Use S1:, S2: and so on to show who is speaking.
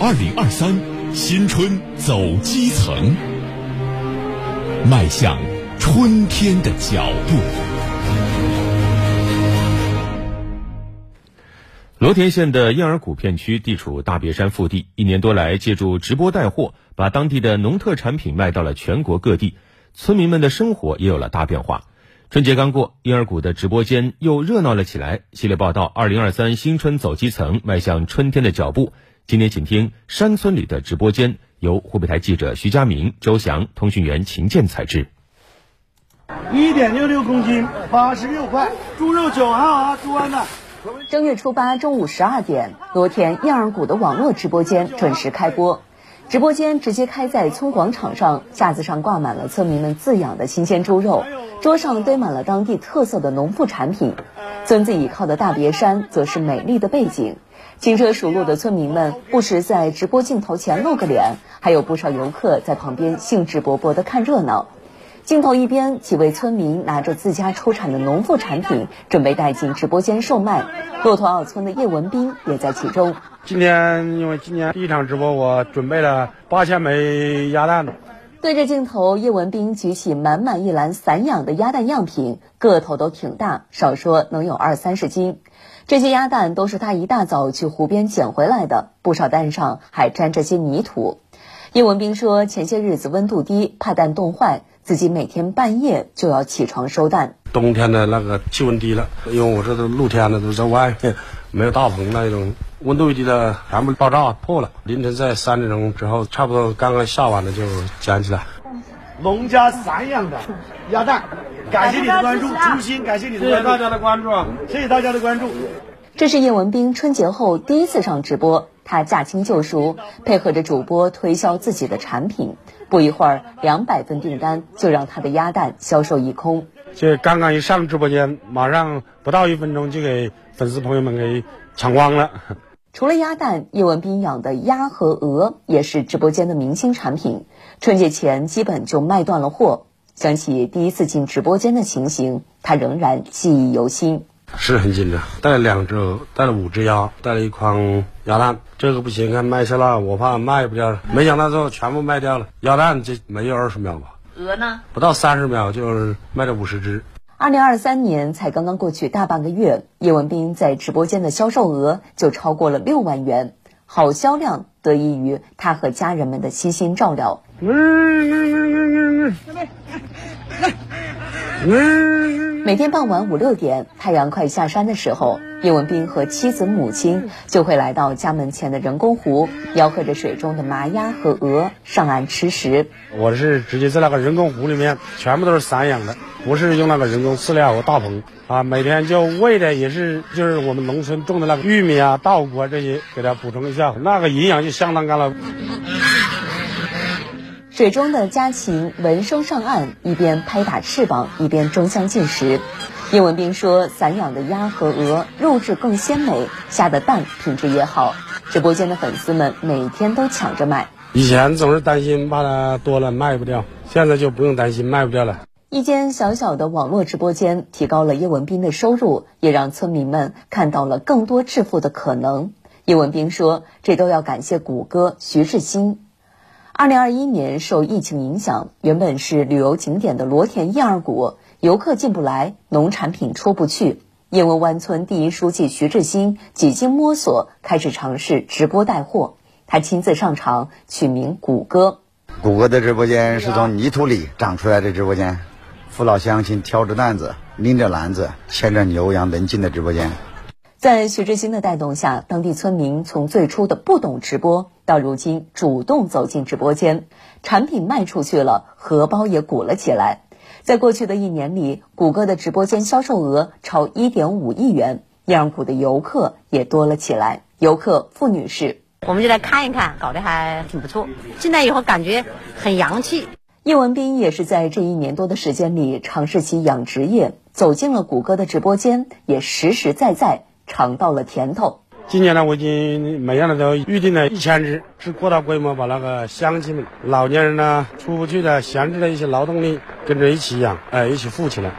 S1: 二零二三新春走基层，迈向春天的脚步。
S2: 罗田县的燕儿谷片区地处大别山腹地，一年多来，借助直播带货，把当地的农特产品卖到了全国各地，村民们的生活也有了大变化。春节刚过，燕儿谷的直播间又热闹了起来。系列报道：二零二三新春走基层，迈向春天的脚步。今天，请听山村里的直播间，由湖北台记者徐佳明、周翔、通讯员秦健采制。
S3: 一点六六公斤，八十六块，猪肉九号啊，猪安的。
S4: 正月初八中午十二点，罗田燕儿谷的网络直播间准时开播。直播间直接开在村广场上，架子上挂满了村民们自养的新鲜猪肉，桌上堆满了当地特色的农副产品。村子倚靠的大别山则是美丽的背景，轻车熟路的村民们不时在直播镜头前露个脸，还有不少游客在旁边兴致勃勃地看热闹。镜头一边，几位村民拿着自家出产的农副产品，准备带进直播间售卖。骆驼坳村的叶文斌也在其中。
S5: 今天因为今年第一场直播，我准备了八千枚鸭蛋。
S4: 对着镜头，叶文斌举起满满一篮散养的鸭蛋样品，个头都挺大，少说能有二三十斤。这些鸭蛋都是他一大早去湖边捡回来的，不少蛋上还沾着些泥土。叶文斌说，前些日子温度低，怕蛋冻坏。自己每天半夜就要起床收蛋。
S5: 冬天的那个气温低了，因为我这都露天的，都在外面，没有大棚那种，温度一低了，全部爆炸破了。凌晨在三点钟之后，差不多刚刚下完了就捡起来。
S3: 农家散养的鸭蛋，感谢你的关注，衷心感谢你的关注，
S5: 谢谢大家的关注，
S3: 谢谢大家的关注。
S4: 这是叶文斌春节后第一次上直播，他驾轻就熟，配合着主播推销自己的产品。不一会儿，两百份订单就让他的鸭蛋销售一空。
S5: 这刚刚一上直播间，马上不到一分钟就给粉丝朋友们给抢光了。
S4: 除了鸭蛋，叶文斌养的鸭和鹅也是直播间的明星产品。春节前基本就卖断了货。想起第一次进直播间的情形，他仍然记忆犹新。
S5: 是很紧张，带了两只鹅，带了五只鸭，带了一筐鸭蛋。这个不行，看卖下了，我怕卖不掉了。没想到最后全部卖掉了。鸭蛋这没有二十秒吧？
S4: 鹅呢？
S5: 不到三十秒就卖了五十只。
S4: 二零二三年才刚刚过去大半个月，叶文斌在直播间的销售额就超过了六万元。好销量得益于他和家人们的悉心照料。每天傍晚五六点，太阳快下山的时候，叶文斌和妻子、母亲就会来到家门前的人工湖，吆喝着水中的麻鸭和鹅上岸吃食。
S5: 我是直接在那个人工湖里面，全部都是散养的，不是用那个人工饲料和大棚啊。每天就喂的也是就是我们农村种的那个玉米啊、稻谷啊这些，给它补充一下，那个营养就相当高了。
S4: 水中的家禽闻声上岸，一边拍打翅膀，一边争相进食。叶文斌说：“散养的鸭和鹅肉质更鲜美，下的蛋品质也好。”直播间的粉丝们每天都抢着买。
S5: 以前总是担心怕它多了卖不掉，现在就不用担心卖不掉了。
S4: 一间小小的网络直播间提高了叶文斌的收入，也让村民们看到了更多致富的可能。叶文斌说：“这都要感谢谷歌徐志新。”二零二一年受疫情影响，原本是旅游景点的罗田燕儿谷，游客进不来，农产品出不去。燕窝湾村第一书记徐志新几经摸索，开始尝试直播带货。他亲自上场，取名“谷歌”。
S6: 谷歌的直播间是从泥土里长出来的直播间，父老乡亲挑着担子，拎着篮子，牵着牛羊能进的直播间。
S4: 在徐志新的带动下，当地村民从最初的不懂直播，到如今主动走进直播间，产品卖出去了，荷包也鼓了起来。在过去的一年里，谷歌的直播间销售额超一点五亿元，燕儿谷的游客也多了起来。游客付女士：“
S7: 我们就来看一看，搞得还挺不错。进来以后感觉很洋气。”
S4: 叶文斌也是在这一年多的时间里尝试起养殖业，走进了谷歌的直播间，也实实在在。尝到了甜头。
S5: 今年呢，我已经每样的都预定了一千只，是扩大规模，把那个乡亲们、老年人呢出不去的闲置的一些劳动力跟着一起养，哎，一起富起来。